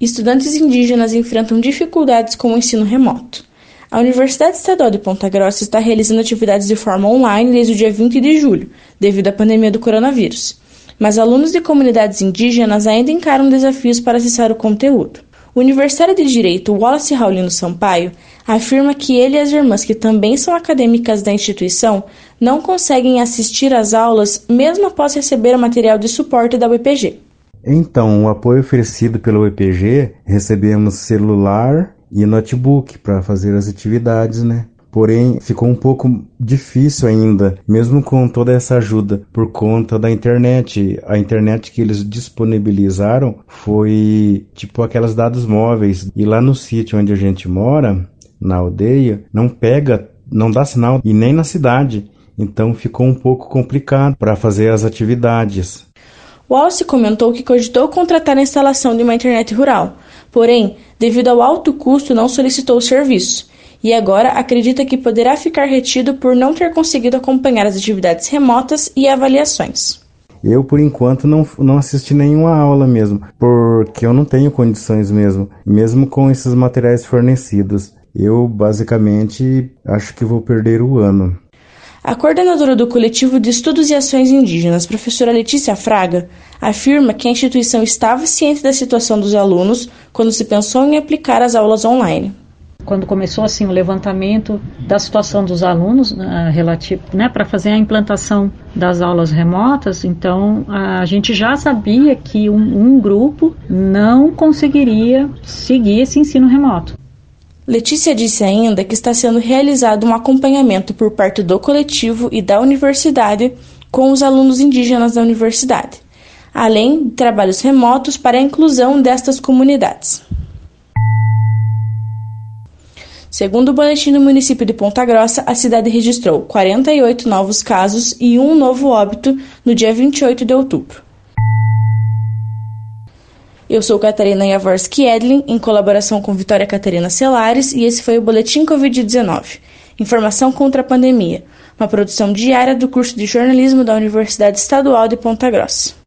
estudantes indígenas enfrentam dificuldades com o ensino remoto. A Universidade Estadual de Ponta Grossa está realizando atividades de forma online desde o dia 20 de julho, devido à pandemia do coronavírus. Mas alunos de comunidades indígenas ainda encaram desafios para acessar o conteúdo. O universitário de Direito Wallace Raulino Sampaio afirma que ele e as irmãs, que também são acadêmicas da instituição, não conseguem assistir às aulas mesmo após receber o material de suporte da UEPG. Então, o apoio oferecido pelo UEPG, recebemos celular e notebook para fazer as atividades, né? Porém, ficou um pouco difícil ainda, mesmo com toda essa ajuda, por conta da internet. A internet que eles disponibilizaram foi tipo aquelas dados móveis. E lá no sítio onde a gente mora, na aldeia, não pega, não dá sinal e nem na cidade. Então ficou um pouco complicado para fazer as atividades. Wallace comentou que cogitou contratar a instalação de uma internet rural, porém, devido ao alto custo, não solicitou o serviço e agora acredita que poderá ficar retido por não ter conseguido acompanhar as atividades remotas e avaliações. Eu, por enquanto, não, não assisti nenhuma aula mesmo, porque eu não tenho condições mesmo, mesmo com esses materiais fornecidos. Eu, basicamente, acho que vou perder o ano. A coordenadora do Coletivo de Estudos e Ações Indígenas, professora Letícia Fraga, afirma que a instituição estava ciente da situação dos alunos quando se pensou em aplicar as aulas online quando começou assim o levantamento da situação dos alunos uh, relativo, né, para fazer a implantação das aulas remotas, então a gente já sabia que um, um grupo não conseguiria seguir esse ensino remoto. Letícia disse ainda que está sendo realizado um acompanhamento por parte do coletivo e da universidade com os alunos indígenas da universidade, além de trabalhos remotos para a inclusão destas comunidades. Segundo o boletim do município de Ponta Grossa, a cidade registrou 48 novos casos e um novo óbito no dia 28 de outubro. Eu sou Catarina Jaworski Edlin, em colaboração com Vitória Catarina Celares, e esse foi o Boletim Covid-19 Informação contra a Pandemia, uma produção diária do curso de jornalismo da Universidade Estadual de Ponta Grossa.